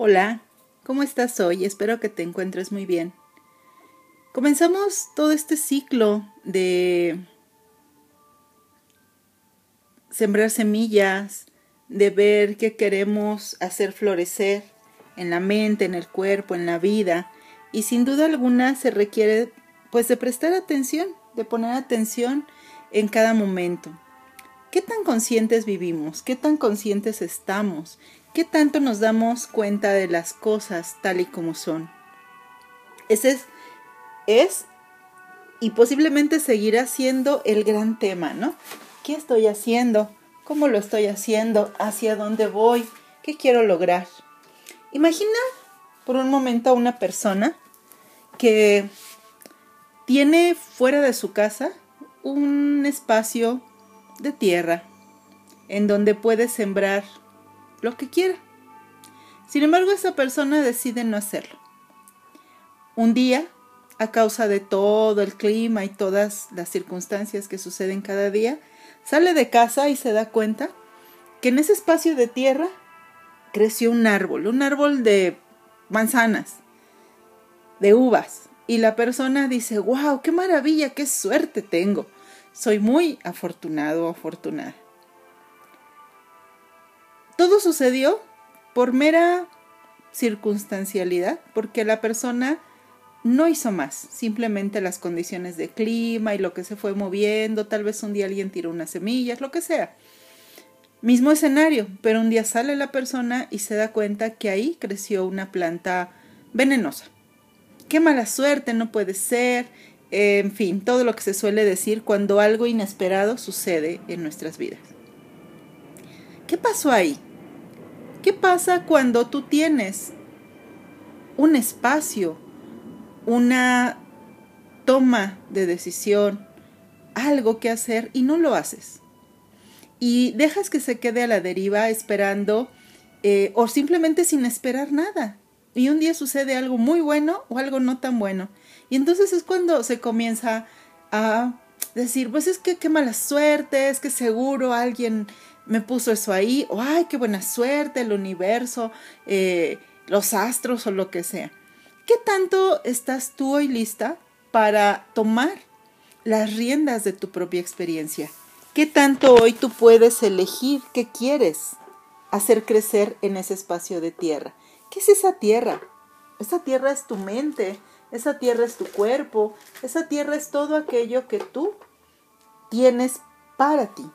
Hola, ¿cómo estás hoy? Espero que te encuentres muy bien. Comenzamos todo este ciclo de sembrar semillas, de ver qué queremos hacer florecer en la mente, en el cuerpo, en la vida. Y sin duda alguna se requiere pues de prestar atención, de poner atención en cada momento. ¿Qué tan conscientes vivimos? ¿Qué tan conscientes estamos? ¿Qué tanto nos damos cuenta de las cosas tal y como son? Ese es, es y posiblemente seguirá siendo el gran tema, ¿no? ¿Qué estoy haciendo? ¿Cómo lo estoy haciendo? ¿Hacia dónde voy? ¿Qué quiero lograr? Imagina por un momento a una persona que tiene fuera de su casa un espacio de tierra en donde puede sembrar lo que quiera. Sin embargo, esa persona decide no hacerlo. Un día, a causa de todo el clima y todas las circunstancias que suceden cada día, sale de casa y se da cuenta que en ese espacio de tierra creció un árbol, un árbol de manzanas, de uvas. Y la persona dice, wow, qué maravilla, qué suerte tengo. Soy muy afortunado o afortunada. Todo sucedió por mera circunstancialidad, porque la persona no hizo más, simplemente las condiciones de clima y lo que se fue moviendo, tal vez un día alguien tiró unas semillas, lo que sea. Mismo escenario, pero un día sale la persona y se da cuenta que ahí creció una planta venenosa. Qué mala suerte, no puede ser, en fin, todo lo que se suele decir cuando algo inesperado sucede en nuestras vidas. ¿Qué pasó ahí? ¿Qué pasa cuando tú tienes un espacio, una toma de decisión, algo que hacer y no lo haces? Y dejas que se quede a la deriva esperando eh, o simplemente sin esperar nada. Y un día sucede algo muy bueno o algo no tan bueno. Y entonces es cuando se comienza a decir, pues es que qué mala suerte, es que seguro alguien me puso eso ahí, o ay, qué buena suerte, el universo, eh, los astros o lo que sea. ¿Qué tanto estás tú hoy lista para tomar las riendas de tu propia experiencia? ¿Qué tanto hoy tú puedes elegir qué quieres hacer crecer en ese espacio de tierra? ¿Qué es esa tierra? Esa tierra es tu mente, esa tierra es tu cuerpo, esa tierra es todo aquello que tú tienes para ti.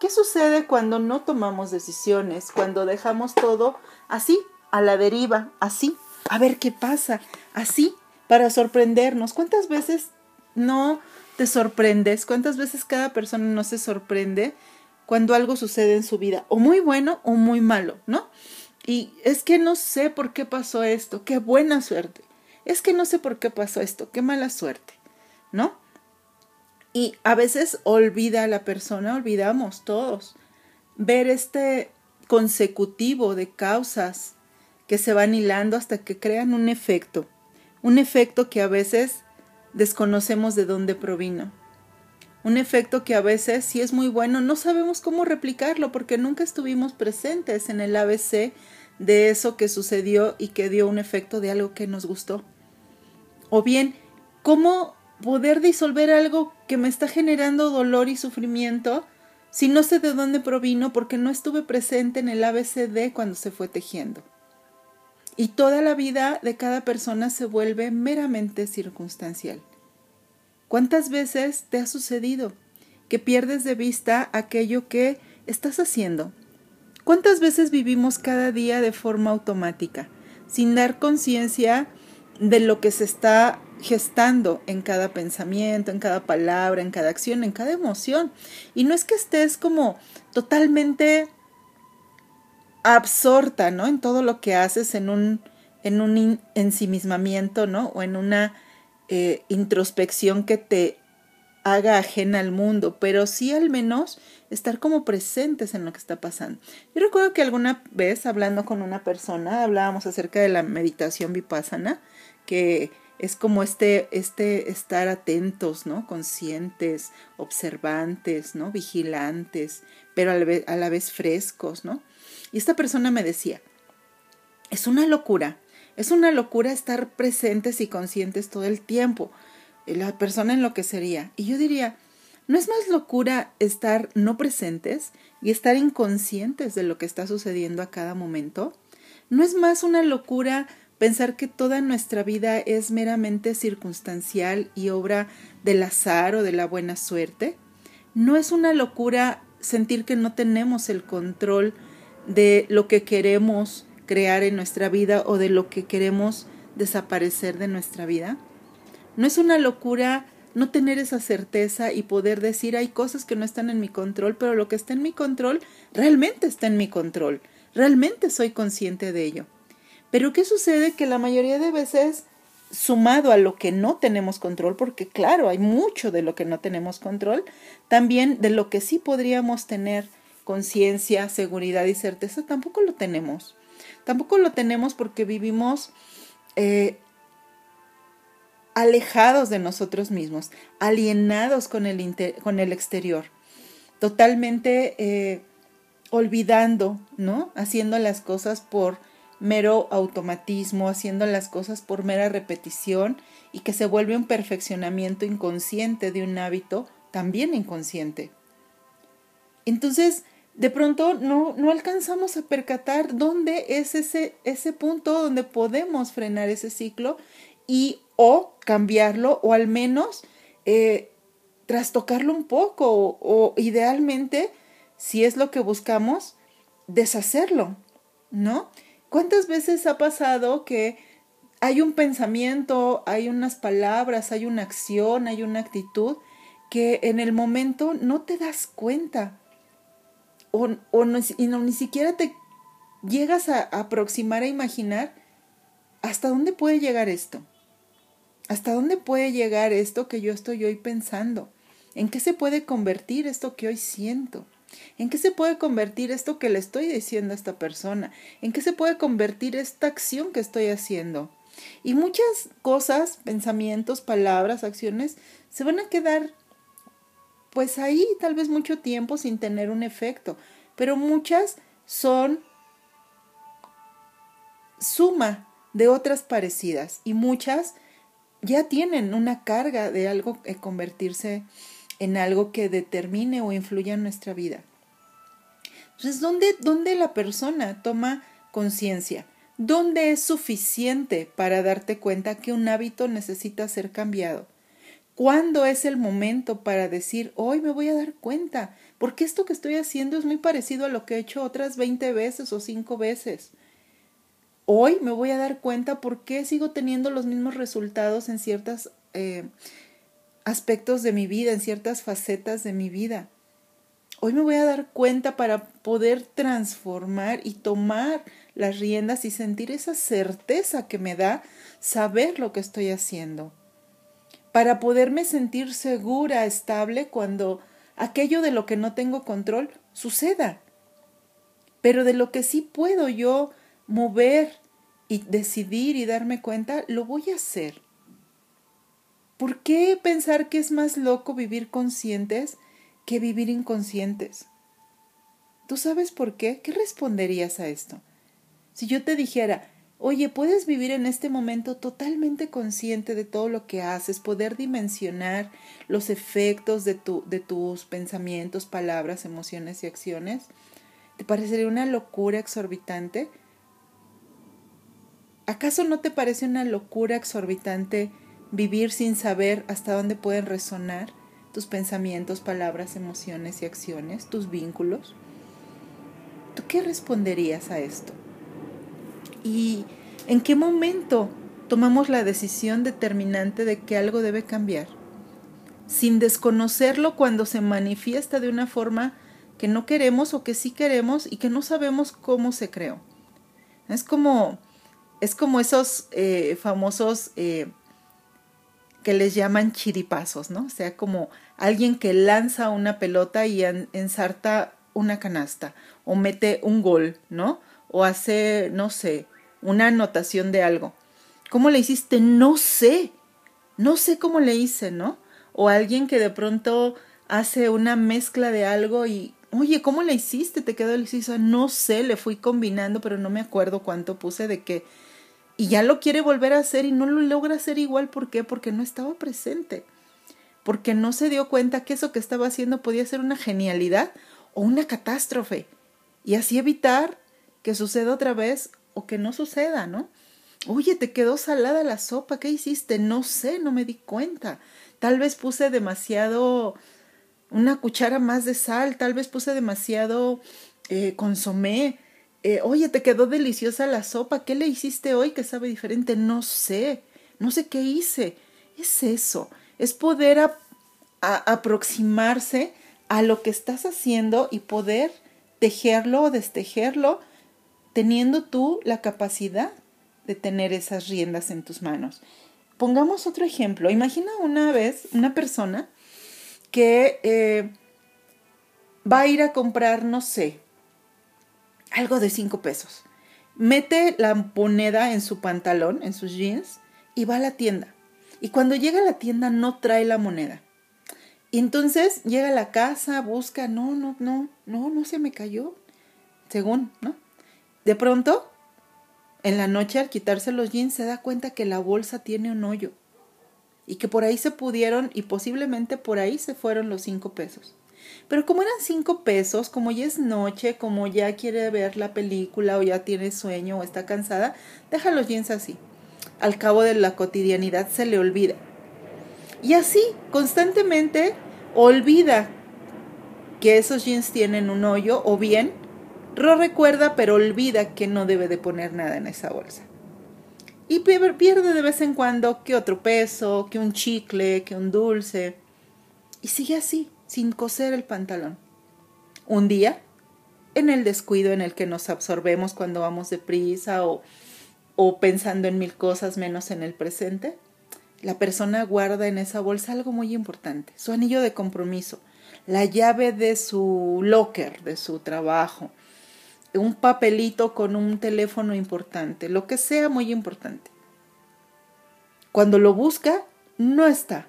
¿Qué sucede cuando no tomamos decisiones, cuando dejamos todo así, a la deriva, así, a ver qué pasa, así, para sorprendernos? ¿Cuántas veces no te sorprendes? ¿Cuántas veces cada persona no se sorprende cuando algo sucede en su vida? O muy bueno o muy malo, ¿no? Y es que no sé por qué pasó esto, qué buena suerte. Es que no sé por qué pasó esto, qué mala suerte, ¿no? Y a veces olvida a la persona, olvidamos todos, ver este consecutivo de causas que se van hilando hasta que crean un efecto, un efecto que a veces desconocemos de dónde provino, un efecto que a veces, si es muy bueno, no sabemos cómo replicarlo porque nunca estuvimos presentes en el ABC de eso que sucedió y que dio un efecto de algo que nos gustó. O bien, cómo poder disolver algo que me está generando dolor y sufrimiento si no sé de dónde provino porque no estuve presente en el ABCD cuando se fue tejiendo. Y toda la vida de cada persona se vuelve meramente circunstancial. ¿Cuántas veces te ha sucedido que pierdes de vista aquello que estás haciendo? ¿Cuántas veces vivimos cada día de forma automática, sin dar conciencia de lo que se está gestando en cada pensamiento, en cada palabra, en cada acción, en cada emoción. Y no es que estés como totalmente absorta, ¿no? En todo lo que haces, en un, en un ensimismamiento, ¿no? O en una eh, introspección que te haga ajena al mundo, pero sí al menos estar como presentes en lo que está pasando. Yo recuerdo que alguna vez hablando con una persona, hablábamos acerca de la meditación vipassana, que es como este, este estar atentos, ¿no? Conscientes, observantes, ¿no? Vigilantes, pero a la, vez, a la vez frescos, ¿no? Y esta persona me decía, es una locura. Es una locura estar presentes y conscientes todo el tiempo. La persona enloquecería. Y yo diría, ¿no es más locura estar no presentes y estar inconscientes de lo que está sucediendo a cada momento? ¿No es más una locura pensar que toda nuestra vida es meramente circunstancial y obra del azar o de la buena suerte? ¿No es una locura sentir que no tenemos el control de lo que queremos crear en nuestra vida o de lo que queremos desaparecer de nuestra vida? ¿No es una locura no tener esa certeza y poder decir hay cosas que no están en mi control, pero lo que está en mi control realmente está en mi control? Realmente soy consciente de ello. Pero ¿qué sucede? Que la mayoría de veces, sumado a lo que no tenemos control, porque claro, hay mucho de lo que no tenemos control, también de lo que sí podríamos tener conciencia, seguridad y certeza, tampoco lo tenemos. Tampoco lo tenemos porque vivimos eh, alejados de nosotros mismos, alienados con el, con el exterior, totalmente eh, olvidando, ¿no? Haciendo las cosas por mero automatismo, haciendo las cosas por mera repetición y que se vuelve un perfeccionamiento inconsciente de un hábito también inconsciente. Entonces, de pronto no, no alcanzamos a percatar dónde es ese, ese punto donde podemos frenar ese ciclo y o cambiarlo o al menos eh, trastocarlo un poco o, o idealmente, si es lo que buscamos, deshacerlo, ¿no? ¿Cuántas veces ha pasado que hay un pensamiento, hay unas palabras, hay una acción, hay una actitud que en el momento no te das cuenta o, o ni siquiera te llegas a aproximar a imaginar hasta dónde puede llegar esto. ¿Hasta dónde puede llegar esto que yo estoy hoy pensando? ¿En qué se puede convertir esto que hoy siento? ¿En qué se puede convertir esto que le estoy diciendo a esta persona? ¿En qué se puede convertir esta acción que estoy haciendo? Y muchas cosas, pensamientos, palabras, acciones, se van a quedar pues ahí tal vez mucho tiempo sin tener un efecto, pero muchas son suma de otras parecidas y muchas ya tienen una carga de algo que convertirse en algo que determine o influya en nuestra vida. Entonces, ¿dónde, dónde la persona toma conciencia? ¿Dónde es suficiente para darte cuenta que un hábito necesita ser cambiado? ¿Cuándo es el momento para decir, hoy me voy a dar cuenta? Porque esto que estoy haciendo es muy parecido a lo que he hecho otras 20 veces o 5 veces. Hoy me voy a dar cuenta por qué sigo teniendo los mismos resultados en ciertos eh, aspectos de mi vida, en ciertas facetas de mi vida. Hoy me voy a dar cuenta para poder transformar y tomar las riendas y sentir esa certeza que me da saber lo que estoy haciendo para poderme sentir segura, estable cuando aquello de lo que no tengo control suceda. Pero de lo que sí puedo yo mover y decidir y darme cuenta, lo voy a hacer. ¿Por qué pensar que es más loco vivir conscientes que vivir inconscientes? ¿Tú sabes por qué? ¿Qué responderías a esto? Si yo te dijera, Oye, puedes vivir en este momento totalmente consciente de todo lo que haces, poder dimensionar los efectos de, tu, de tus pensamientos, palabras, emociones y acciones. ¿Te parecería una locura exorbitante? ¿Acaso no te parece una locura exorbitante vivir sin saber hasta dónde pueden resonar tus pensamientos, palabras, emociones y acciones, tus vínculos? ¿Tú qué responderías a esto? ¿Y en qué momento tomamos la decisión determinante de que algo debe cambiar? Sin desconocerlo cuando se manifiesta de una forma que no queremos o que sí queremos y que no sabemos cómo se creó. Es como, es como esos eh, famosos eh, que les llaman chiripazos, ¿no? O sea, como alguien que lanza una pelota y ensarta una canasta o mete un gol, ¿no? O hace, no sé, una anotación de algo. ¿Cómo le hiciste? No sé. No sé cómo le hice, ¿no? O alguien que de pronto hace una mezcla de algo y oye, ¿cómo le hiciste? ¿Te quedó deliciosa? No sé, le fui combinando, pero no me acuerdo cuánto puse de qué. Y ya lo quiere volver a hacer y no lo logra hacer igual. ¿Por qué? Porque no estaba presente. Porque no se dio cuenta que eso que estaba haciendo podía ser una genialidad o una catástrofe. Y así evitar que suceda otra vez o que no suceda, ¿no? Oye, te quedó salada la sopa, ¿qué hiciste? No sé, no me di cuenta. Tal vez puse demasiado, una cuchara más de sal, tal vez puse demasiado eh, consomé. Eh, oye, te quedó deliciosa la sopa, ¿qué le hiciste hoy que sabe diferente? No sé, no sé qué hice. Es eso, es poder aproximarse a lo que estás haciendo y poder tejerlo o destejerlo teniendo tú la capacidad de tener esas riendas en tus manos. Pongamos otro ejemplo. Imagina una vez una persona que eh, va a ir a comprar, no sé, algo de cinco pesos. Mete la moneda en su pantalón, en sus jeans, y va a la tienda. Y cuando llega a la tienda no trae la moneda. Y entonces llega a la casa, busca, no, no, no, no, no se me cayó. Según, ¿no? De pronto en la noche al quitarse los jeans se da cuenta que la bolsa tiene un hoyo y que por ahí se pudieron y posiblemente por ahí se fueron los cinco pesos. Pero como eran cinco pesos, como ya es noche, como ya quiere ver la película o ya tiene sueño o está cansada, deja los jeans así. Al cabo de la cotidianidad se le olvida. Y así, constantemente, olvida que esos jeans tienen un hoyo o bien Ro recuerda pero olvida que no debe de poner nada en esa bolsa. Y pierde de vez en cuando que otro peso, que un chicle, que un dulce. Y sigue así, sin coser el pantalón. Un día, en el descuido en el que nos absorbemos cuando vamos deprisa o, o pensando en mil cosas menos en el presente, la persona guarda en esa bolsa algo muy importante, su anillo de compromiso, la llave de su locker, de su trabajo, un papelito con un teléfono importante, lo que sea muy importante. Cuando lo busca, no está.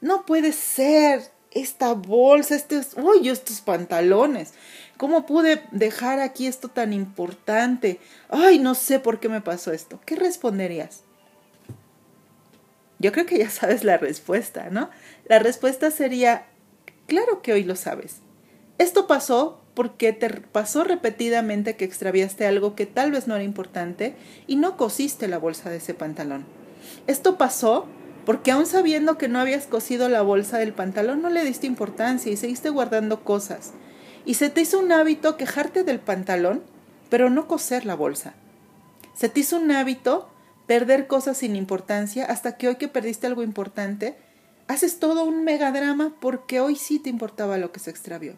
No puede ser esta bolsa, estos, uy, estos pantalones. ¿Cómo pude dejar aquí esto tan importante? Ay, no sé por qué me pasó esto. ¿Qué responderías? Yo creo que ya sabes la respuesta, ¿no? La respuesta sería, claro que hoy lo sabes. Esto pasó porque te pasó repetidamente que extraviaste algo que tal vez no era importante y no cosiste la bolsa de ese pantalón. Esto pasó porque aun sabiendo que no habías cosido la bolsa del pantalón no le diste importancia y seguiste guardando cosas. Y se te hizo un hábito quejarte del pantalón, pero no coser la bolsa. Se te hizo un hábito perder cosas sin importancia hasta que hoy que perdiste algo importante, haces todo un megadrama porque hoy sí te importaba lo que se extravió.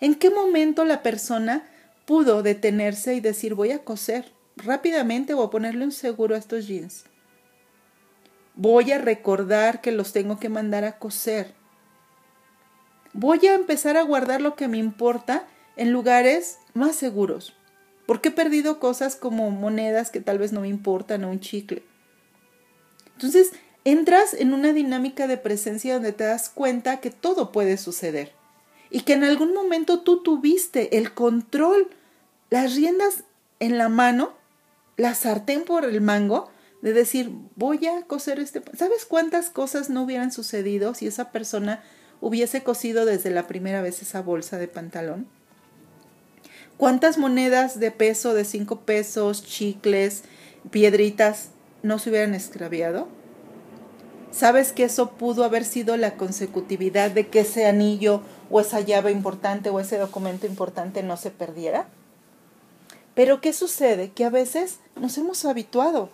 ¿En qué momento la persona pudo detenerse y decir voy a coser rápidamente o a ponerle un seguro a estos jeans? Voy a recordar que los tengo que mandar a coser. Voy a empezar a guardar lo que me importa en lugares más seguros. Porque he perdido cosas como monedas que tal vez no me importan o un chicle. Entonces, entras en una dinámica de presencia donde te das cuenta que todo puede suceder y que en algún momento tú tuviste el control, las riendas en la mano, la sartén por el mango, de decir, voy a coser este... ¿Sabes cuántas cosas no hubieran sucedido si esa persona hubiese cosido desde la primera vez esa bolsa de pantalón? ¿Cuántas monedas de peso, de cinco pesos, chicles, piedritas, no se hubieran extraviado? ¿Sabes que eso pudo haber sido la consecutividad de que ese anillo o esa llave importante o ese documento importante no se perdiera? Pero ¿qué sucede? Que a veces nos hemos habituado,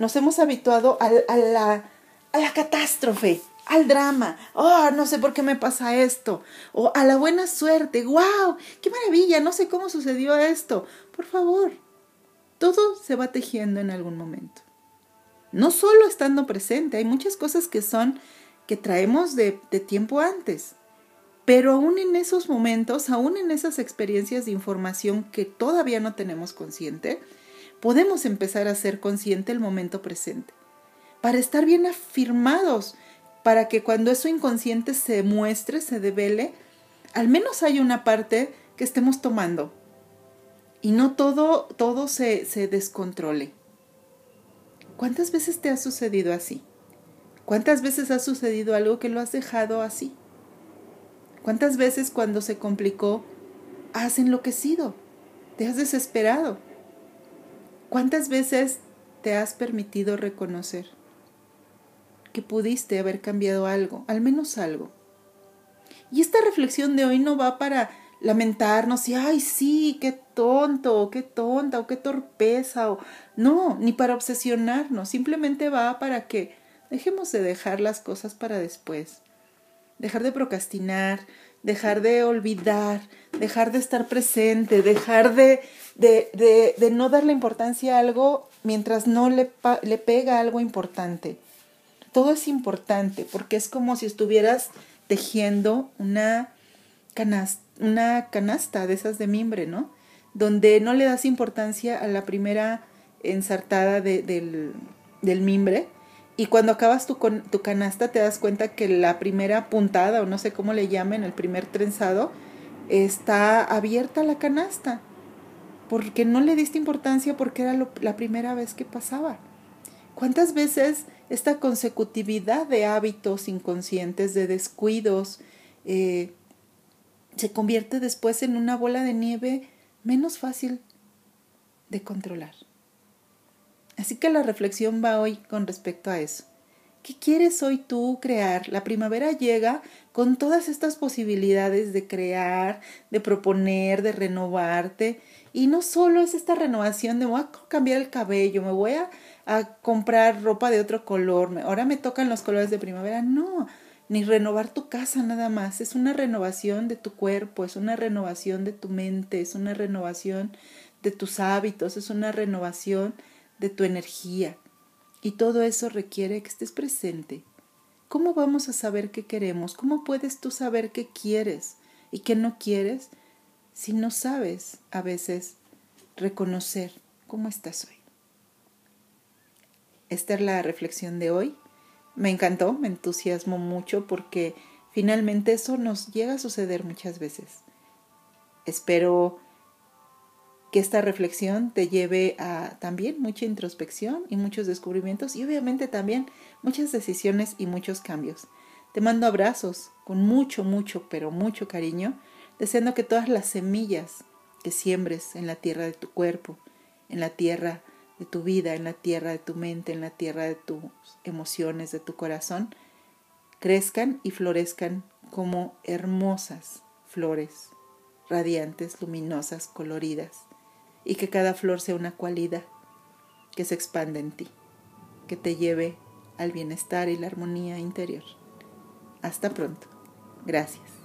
nos hemos habituado a, la, a la catástrofe, al drama, oh, no sé por qué me pasa esto, o a la buena suerte, wow, qué maravilla, no sé cómo sucedió esto. Por favor, todo se va tejiendo en algún momento. No solo estando presente, hay muchas cosas que son que traemos de, tiempo antes. Pero aún en esos momentos, aún en esas experiencias de información que todavía no tenemos consciente, podemos empezar a ser consciente el momento presente. Para estar bien afirmados, para que cuando eso inconsciente se muestre, se devele, al menos hay una parte que estemos tomando y no todo, todo se, se descontrole. ¿Cuántas veces te ha sucedido así? ¿Cuántas veces ha sucedido algo que lo has dejado así? ¿Cuántas veces cuando se complicó has enloquecido? ¿Te has desesperado? ¿Cuántas veces te has permitido reconocer que pudiste haber cambiado algo, al menos algo? Y esta reflexión de hoy no va para lamentarnos y, ay, sí, qué tonto, o qué tonta, o qué torpeza, o no, ni para obsesionarnos, simplemente va para que dejemos de dejar las cosas para después, dejar de procrastinar, dejar de olvidar, dejar de estar presente, dejar de, de, de, de no darle importancia a algo mientras no le, le pega algo importante. Todo es importante porque es como si estuvieras tejiendo una canasta, una canasta de esas de mimbre, ¿no? Donde no le das importancia a la primera ensartada de, del, del, mimbre y cuando acabas tu, tu canasta te das cuenta que la primera puntada o no sé cómo le llamen, el primer trenzado, está abierta la canasta porque no le diste importancia porque era la primera vez que pasaba. ¿Cuántas veces esta consecutividad de hábitos inconscientes, de descuidos, eh, se convierte después en una bola de nieve menos fácil de controlar. Así que la reflexión va hoy con respecto a eso. ¿Qué quieres hoy tú crear? La primavera llega con todas estas posibilidades de crear, de proponer, de renovarte. Y no solo es esta renovación de voy a cambiar el cabello, me voy a, a comprar ropa de otro color, ahora me tocan los colores de primavera. No, ni renovar tu casa nada más, es una renovación de tu cuerpo, es una renovación de tu mente, es una renovación de tus hábitos, es una renovación de tu energía. Y todo eso requiere que estés presente. ¿Cómo vamos a saber qué queremos? ¿Cómo puedes tú saber qué quieres y qué no quieres si no sabes a veces reconocer cómo estás hoy? Esta es la reflexión de hoy me encantó, me entusiasmó mucho porque finalmente eso nos llega a suceder muchas veces. Espero que esta reflexión te lleve a también mucha introspección y muchos descubrimientos y obviamente también muchas decisiones y muchos cambios. Te mando abrazos con mucho, mucho, pero mucho cariño, deseando que todas las semillas que siembres en la tierra de tu cuerpo, en la tierra de tu vida, en la tierra de tu mente, en la tierra de tus emociones, de tu corazón, crezcan y florezcan como hermosas flores, radiantes, luminosas, coloridas, y que cada flor sea una cualidad que se expande en ti, que te lleve al bienestar y la armonía interior. Hasta pronto. Gracias.